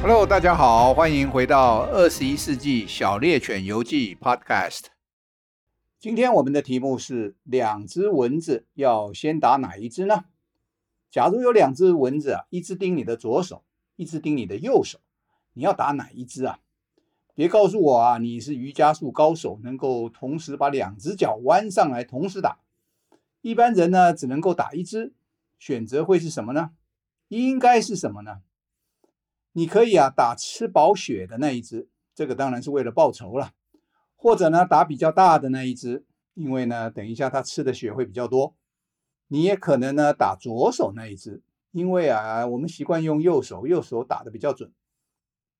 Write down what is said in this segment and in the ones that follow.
Hello，大家好，欢迎回到二十一世纪小猎犬游记 Podcast。今天我们的题目是：两只蚊子要先打哪一只呢？假如有两只蚊子啊，一只叮你的左手，一只叮你的右手，你要打哪一只啊？别告诉我啊，你是瑜伽术高手，能够同时把两只脚弯上来同时打。一般人呢，只能够打一只，选择会是什么呢？应该是什么呢？你可以啊打吃饱血的那一只，这个当然是为了报仇了，或者呢打比较大的那一只，因为呢等一下它吃的血会比较多。你也可能呢打左手那一只，因为啊我们习惯用右手，右手打的比较准。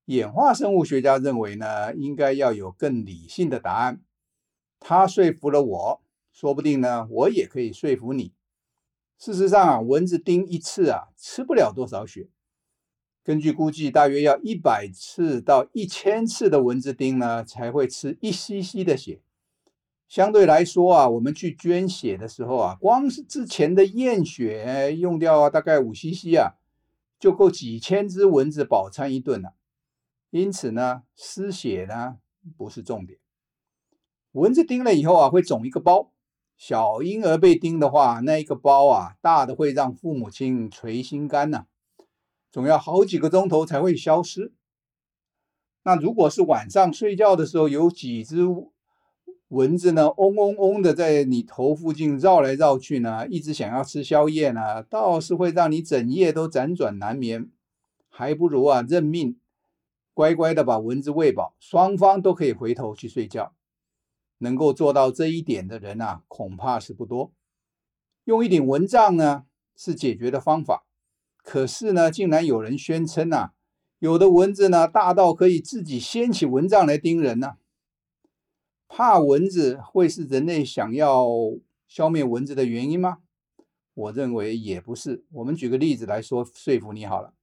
演化生物学家认为呢，应该要有更理性的答案。他说服了我，说不定呢我也可以说服你。事实上啊，蚊子叮一次啊吃不了多少血。根据估计，大约要一百次到一千次的蚊子叮呢，才会吃一 cc 的血。相对来说啊，我们去捐血的时候啊，光是之前的验血用掉大概五 cc 啊，就够几千只蚊子饱餐一顿了。因此呢，失血呢不是重点。蚊子叮了以后啊，会肿一个包。小婴儿被叮的话，那一个包啊，大的会让父母亲捶心肝呐。总要好几个钟头才会消失。那如果是晚上睡觉的时候，有几只蚊子呢，嗡嗡嗡的在你头附近绕来绕去呢，一直想要吃宵夜呢，倒是会让你整夜都辗转难眠。还不如啊认命，乖乖的把蚊子喂饱，双方都可以回头去睡觉。能够做到这一点的人啊，恐怕是不多。用一顶蚊帐呢，是解决的方法。可是呢，竟然有人宣称啊，有的蚊子呢大到可以自己掀起蚊帐来叮人呢、怕蚊子会是人类想要消灭蚊子的原因吗？我认为也不是。我们举个例子来说说服你好了。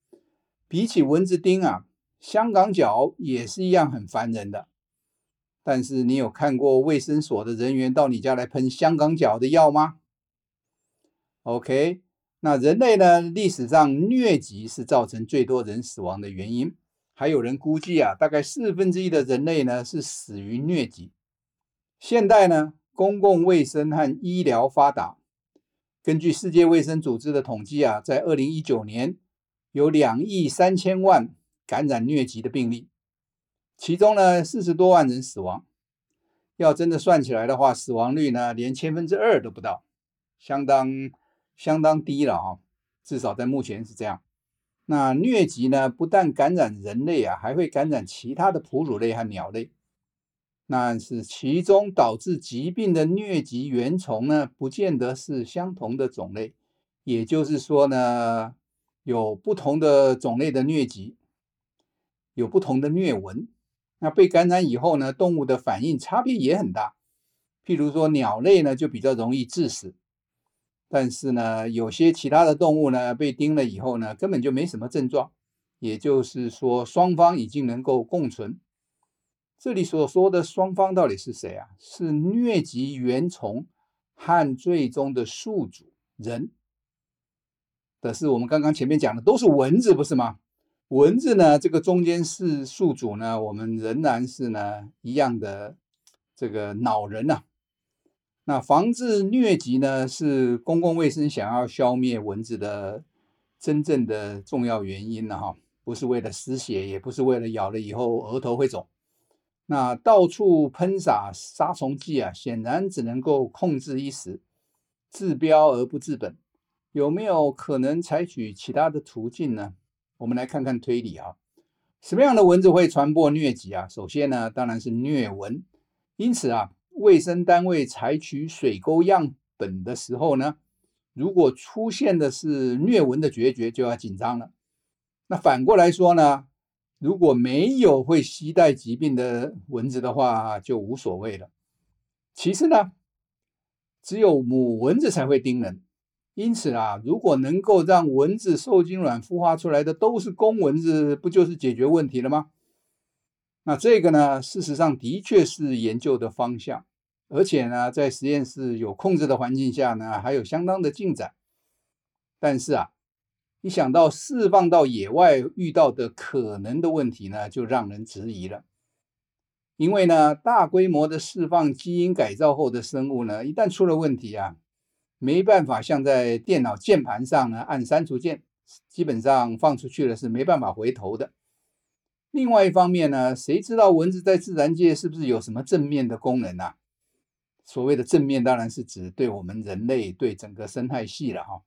比起蚊子叮啊，香港脚也是一样很烦人的。但是你有看过卫生所的人员到你家来喷香港脚的药吗？OK。那人类呢？历史上疟疾是造成最多人死亡的原因。还有人估计啊，大概四分之一的人类呢是死于疟疾。现代呢，公共卫生和医疗发达。根据世界卫生组织的统计啊，在二零一九年有两亿三千万感染疟疾的病例，其中呢四十多万人死亡。要真的算起来的话，死亡率呢连千分之二都不到，相当。相当低了啊，至少在目前是这样。那疟疾呢，不但感染人类啊，还会感染其他的哺乳类和鸟类。那是其中导致疾病的疟疾原虫呢，不见得是相同的种类。也就是说呢，有不同的种类的疟疾，有不同的疟蚊。那被感染以后呢，动物的反应差别也很大。譬如说鸟类呢，就比较容易致死。但是呢，有些其他的动物呢，被叮了以后呢，根本就没什么症状。也就是说，双方已经能够共存。这里所说的双方到底是谁啊？是疟疾原虫和最终的宿主人。可是我们刚刚前面讲的都是蚊子，不是吗？蚊子呢，这个中间是宿主呢，我们仍然是呢一样的这个恼人呐、啊。那防治疟疾呢，是公共卫生想要消灭蚊子的真正的重要原因了哈，不是为了失血，也不是为了咬了以后额头会肿。那到处喷洒杀虫剂啊，显然只能够控制一时，治标而不治本。有没有可能采取其他的途径呢？我们来看看推理啊，什么样的蚊子会传播疟疾啊？首先呢，当然是疟蚊，因此啊。卫生单位采取水沟样本的时候呢，如果出现的是疟蚊的决绝，就要紧张了。那反过来说呢，如果没有会携带疾病的蚊子的话，就无所谓了。其次呢，只有母蚊子才会叮人，因此啊，如果能够让蚊子受精卵孵化出来的都是公蚊子，不就是解决问题了吗？那这个呢，事实上的确是研究的方向，而且呢，在实验室有控制的环境下呢，还有相当的进展。但是啊，一想到释放到野外遇到的可能的问题呢，就让人质疑了。因为呢，大规模的释放基因改造后的生物呢，一旦出了问题啊，没办法像在电脑键盘上呢按删除键，基本上放出去了是没办法回头的。另外一方面呢，谁知道蚊子在自然界是不是有什么正面的功能啊？所谓的正面当然是指对我们人类、对整个生态系了哈。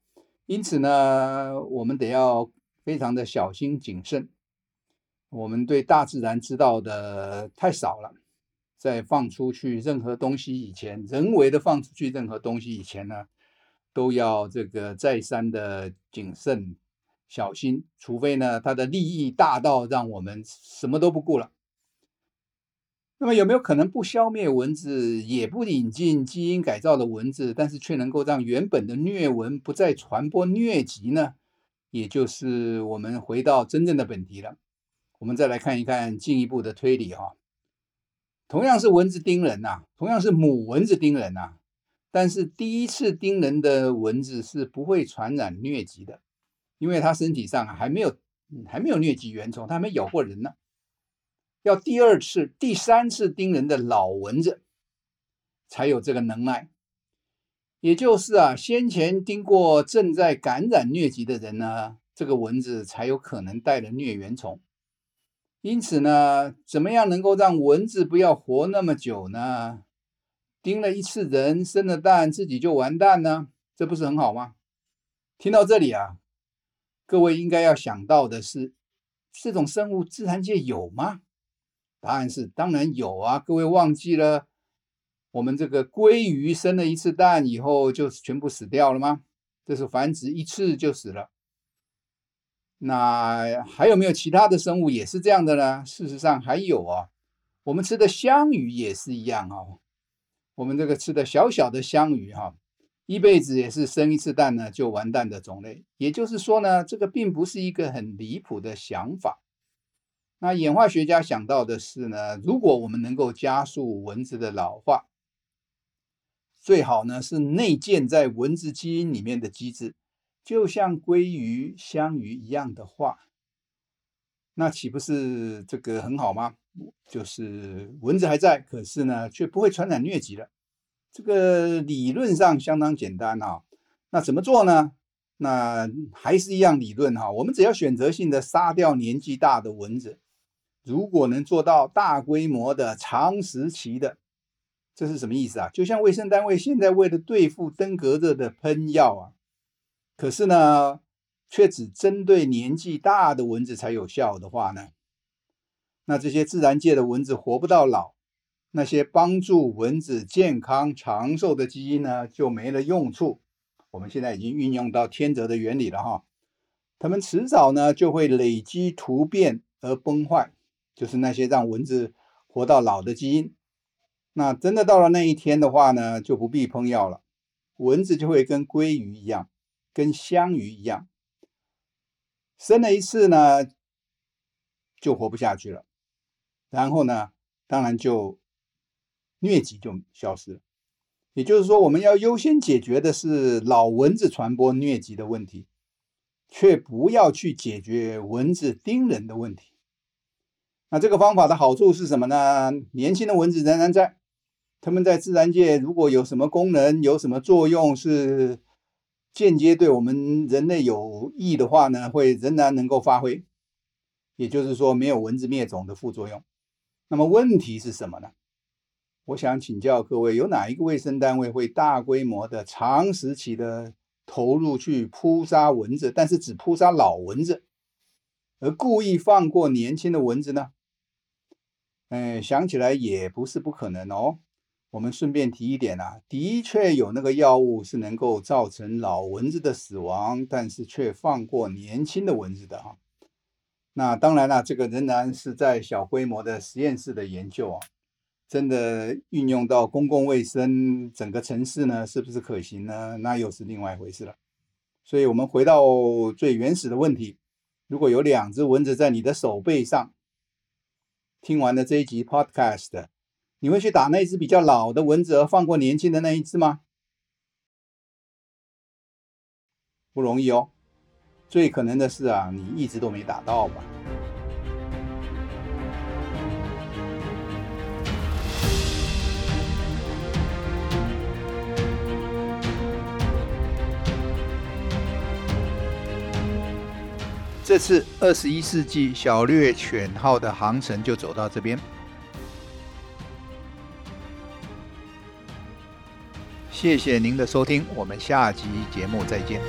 因此呢，我们得要非常的小心谨慎。我们对大自然知道的太少了，在放出去任何东西以前，人为的放出去任何东西以前呢，都要这个再三的谨慎小心，除非呢，它的利益大到让我们什么都不顾了。那么有没有可能不消灭蚊子，也不引进基因改造的蚊子，但是却能够让原本的疟蚊不再传播疟疾呢？也就是我们回到真正的本题了。我们再来看一看进一步的推理哈，同样是蚊子叮人呐，同样是母蚊子叮人呐，但是第一次叮人的蚊子是不会传染疟疾的，因为它身体上还没有还没有疟疾原虫，它还没咬过人呢。要第二次、第三次叮人的老蚊子才有这个能耐，也就是啊，先前叮过正在感染疟疾的人呢，这个蚊子才有可能带了疟原虫。因此呢，怎么样能够让蚊子不要活那么久呢？叮了一次人，生了蛋，自己就完蛋呢？这不是很好吗？听到这里啊，各位应该要想到的是，这种生物自然界有吗？答案是当然有啊。各位忘记了，我们这个鲑鱼生了一次蛋以后就全部死掉了吗？这是繁殖一次就死了。那还有没有其他的生物也是这样的呢？事实上还有啊，我们吃的香鱼也是一样啊。我们这个吃的小小的香鱼哈，一辈子也是生一次蛋呢就完蛋的种类。也就是说呢，这个并不是一个很离谱的想法。那演化学家想到的是呢，如果我们能够加速蚊子的老化，最好呢是内建在蚊子基因里面的机制。就像鲑鱼、香鱼一样的话，那岂不是这个很好吗？就是蚊子还在，可是呢，却不会传染疟疾了。这个理论上相当简单啊。那怎么做呢？那还是一样理论哈。我们只要选择性的杀掉年纪大的蚊子，如果能做到大规模的、长时期的，这是什么意思啊？就像卫生单位现在为了对付登革热的喷药啊。可是呢，却只针对年纪大的蚊子才有效的话呢，那这些自然界的蚊子活不到老，那些帮助蚊子健康长寿的基因呢，就没了用处。我们现在已经运用到天择的原理了哈，它们迟早呢就会累积突变而崩坏，就是那些让蚊子活到老的基因。那真的到了那一天的话呢，就不必喷药了，蚊子就会跟鲑鱼一样。跟香鱼一样，生了一次呢，就活不下去了。然后呢，当然就疟疾就消失了。也就是说，我们要优先解决的是老蚊子传播疟疾的问题，却不要去解决蚊子叮人的问题。那这个方法的好处是什么呢？年轻的蚊子仍然在，它们在自然界如果有什么功能、有什么作用是。间接对我们人类有益的话呢，会仍然能够发挥，也就是说没有蚊子灭种的副作用。那么问题是什么呢？我想请教各位，有哪一个卫生单位会大规模的、长时期的投入去扑杀蚊子，但是只扑杀老蚊子，而故意放过年轻的蚊子呢？哎，想起来也不是不可能哦。我们顺便提一点啊，的确有那个药物是能够造成老蚊子的死亡，但是却放过年轻的蚊子的哈。那当然了，这个仍然是在小规模的实验室的研究啊，真的运用到公共卫生整个城市呢，是不是可行呢？那又是另外一回事了。所以，我们回到最原始的问题：如果有两只蚊子在你的手背上，听完了这一集 Podcast。你会去打那只比较老的蚊子，而放过年轻的那一只吗？不容易哦。最可能的是啊，你一直都没打到吧。这次二十一世纪小猎犬号的航程就走到这边，谢谢您的收听，我们下集节目再见。